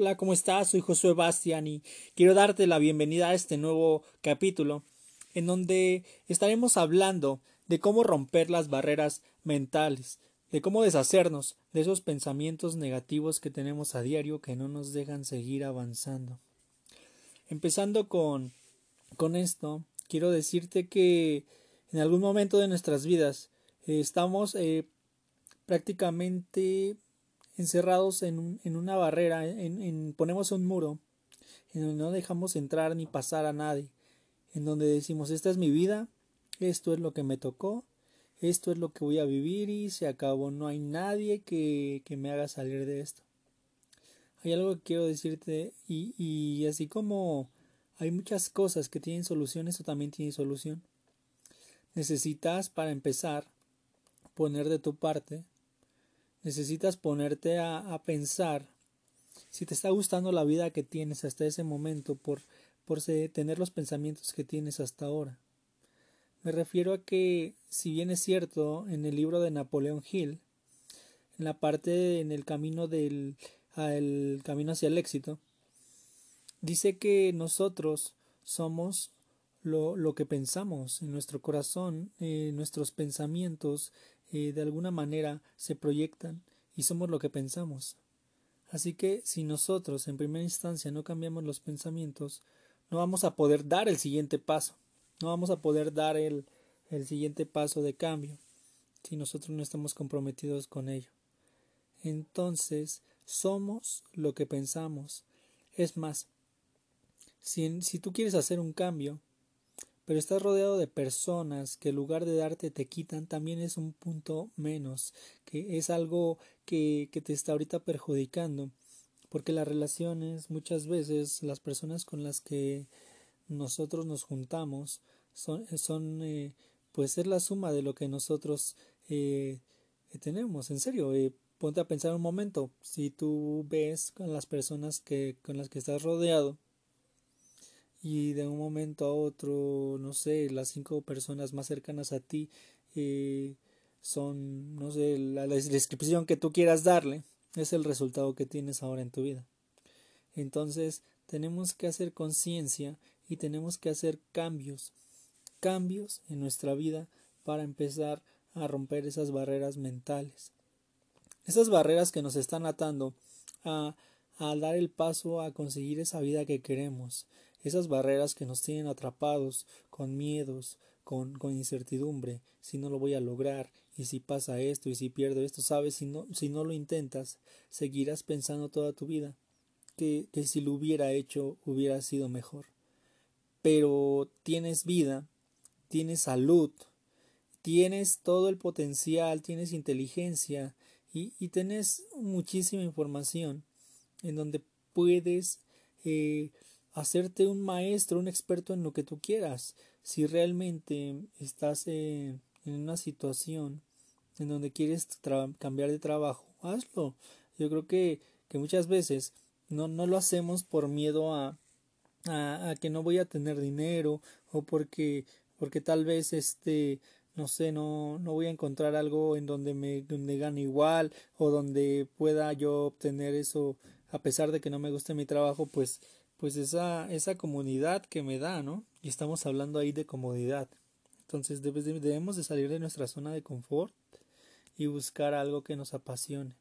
Hola, ¿cómo estás? Soy Josué Bastian y quiero darte la bienvenida a este nuevo capítulo en donde estaremos hablando de cómo romper las barreras mentales, de cómo deshacernos de esos pensamientos negativos que tenemos a diario que no nos dejan seguir avanzando. Empezando con, con esto, quiero decirte que en algún momento de nuestras vidas eh, estamos eh, prácticamente encerrados en, en una barrera, en, ponemos un muro, en donde no dejamos entrar ni pasar a nadie, en donde decimos esta es mi vida, esto es lo que me tocó, esto es lo que voy a vivir y se acabó, no hay nadie que, que me haga salir de esto. Hay algo que quiero decirte y, y así como hay muchas cosas que tienen solución, eso también tiene solución. Necesitas para empezar poner de tu parte necesitas ponerte a, pensar si te está gustando la vida que tienes hasta ese momento por, por tener los pensamientos que tienes hasta ahora. Me refiero a que, si bien es cierto, en el libro de Napoleón Hill, en la parte en el camino del el camino hacia el éxito, dice que nosotros somos lo, lo que pensamos en nuestro corazón, eh, nuestros pensamientos eh, de alguna manera se proyectan y somos lo que pensamos. Así que si nosotros en primera instancia no cambiamos los pensamientos, no vamos a poder dar el siguiente paso, no vamos a poder dar el, el siguiente paso de cambio si nosotros no estamos comprometidos con ello. Entonces, somos lo que pensamos. Es más, si, si tú quieres hacer un cambio, pero estás rodeado de personas que en lugar de darte te quitan, también es un punto menos, que es algo que, que te está ahorita perjudicando, porque las relaciones muchas veces las personas con las que nosotros nos juntamos son, eh, pues es la suma de lo que nosotros eh, tenemos, en serio, eh, ponte a pensar un momento, si tú ves con las personas que, con las que estás rodeado, y de un momento a otro, no sé, las cinco personas más cercanas a ti eh, son, no sé, la, descripción que tú quieras darle, es el resultado que tienes ahora en tu vida. Entonces, tenemos que hacer conciencia y tenemos que hacer cambios, cambios en nuestra vida para empezar a romper esas barreras mentales. Esas barreras que nos están atando a, a dar el paso a conseguir esa vida que queremos, esas barreras que nos tienen atrapados con miedos, con, con incertidumbre, si no lo voy a lograr, y si pasa esto, y si pierdo esto, sabes, si no, si no lo intentas, seguirás pensando toda tu vida que, que si lo hubiera hecho hubiera sido mejor. Pero tienes vida, tienes salud, tienes todo el potencial, tienes inteligencia y, y tienes muchísima información en donde puedes eh, hacerte un maestro, un experto en lo que tú quieras. Si realmente estás en una situación en donde quieres cambiar de trabajo, hazlo. Yo creo que, que muchas veces no, no lo hacemos por miedo a, a, a, que no voy a tener dinero o porque, porque tal vez este no sé, no, no voy a encontrar algo en donde me donde gane igual o donde pueda yo obtener eso a pesar de que no me guste mi trabajo, pues pues esa, esa comodidad que me da, ¿no? Y estamos hablando ahí de comodidad. Entonces debemos de salir de nuestra zona de confort y buscar algo que nos apasione.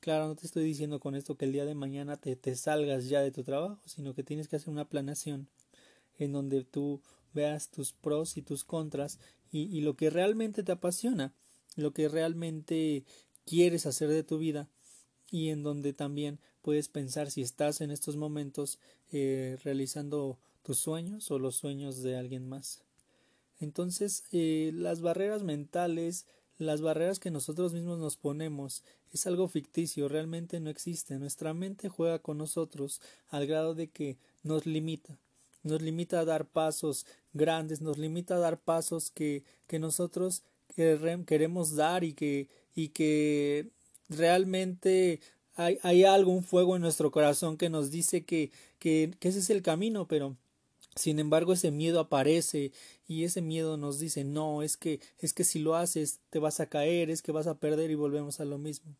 Claro, no te estoy diciendo con esto que el día de mañana te, te salgas ya de tu trabajo, sino que tienes que hacer una planeación en donde tú veas tus pros y tus contras y lo que realmente te apasiona, lo que realmente quieres hacer de tu vida y en donde también puedes pensar si estás en estos momentos eh, realizando tus sueños o los sueños de alguien más. Entonces, eh, las barreras mentales, las barreras que nosotros mismos nos ponemos, es algo ficticio, realmente no existe. Nuestra mente juega con nosotros al grado de que nos limita. Nos limita a dar pasos grandes, nos limita a dar pasos que, que nosotros queremos dar y que, y que realmente hay, hay algo, un fuego en nuestro corazón que nos dice que, que, que ese es el camino, pero sin embargo ese miedo aparece y ese miedo nos dice no, es que, es que si lo haces te vas a caer, es que vas a perder y volvemos a lo mismo.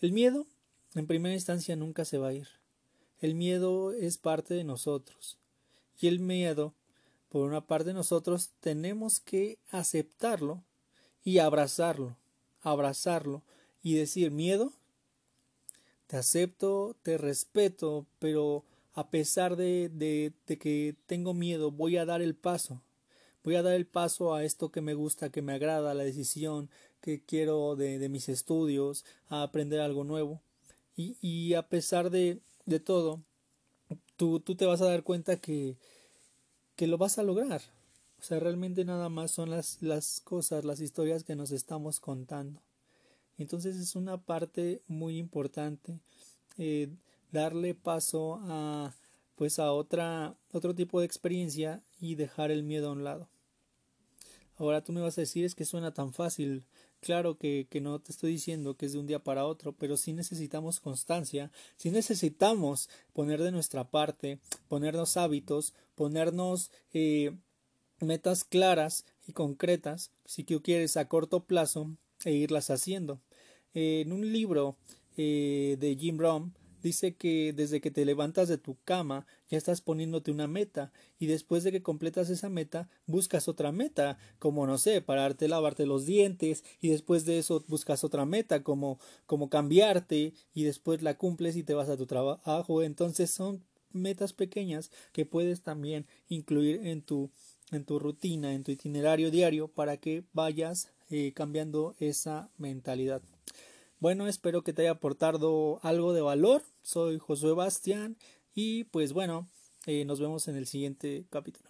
El miedo, en primera instancia, nunca se va a ir. El miedo es parte de nosotros. Y el miedo, por una parte de nosotros, tenemos que aceptarlo y abrazarlo, abrazarlo y decir, miedo, te acepto, te respeto, pero a pesar de, de, que tengo miedo, voy a dar el paso. Voy a dar el paso a esto que me gusta, que me agrada, la decisión que quiero de, de mis estudios, a aprender algo nuevo. Y, y a pesar de, de todo, tú, tú, te vas a dar cuenta que, que lo vas a lograr. O sea, realmente nada más son las, las cosas, las historias que nos estamos contando. Entonces es una parte muy importante eh, darle paso a pues a otra otro tipo de experiencia y dejar el miedo a un lado. Ahora tú me vas a decir es que suena tan fácil. Claro que, que no te estoy diciendo que es de un día para otro, pero sí necesitamos constancia, sí necesitamos poner de nuestra parte, ponernos hábitos, ponernos eh, metas claras y concretas, si tú quieres a corto plazo, e irlas haciendo. En un libro eh, de Jim Rohn dice que desde que te levantas de tu cama ya estás poniéndote una meta y después de que completas esa meta buscas otra meta como no sé pararte lavarte los dientes y después de eso buscas otra meta como como cambiarte y después la cumples y te vas a tu trabajo. Entonces son metas pequeñas que puedes también incluir en tu en tu rutina en tu itinerario diario para que vayas cambiando esa mentalidad bueno, espero que te haya aportado algo de valor. Soy Josué Bastián y pues bueno, eh, nos vemos en el siguiente capítulo.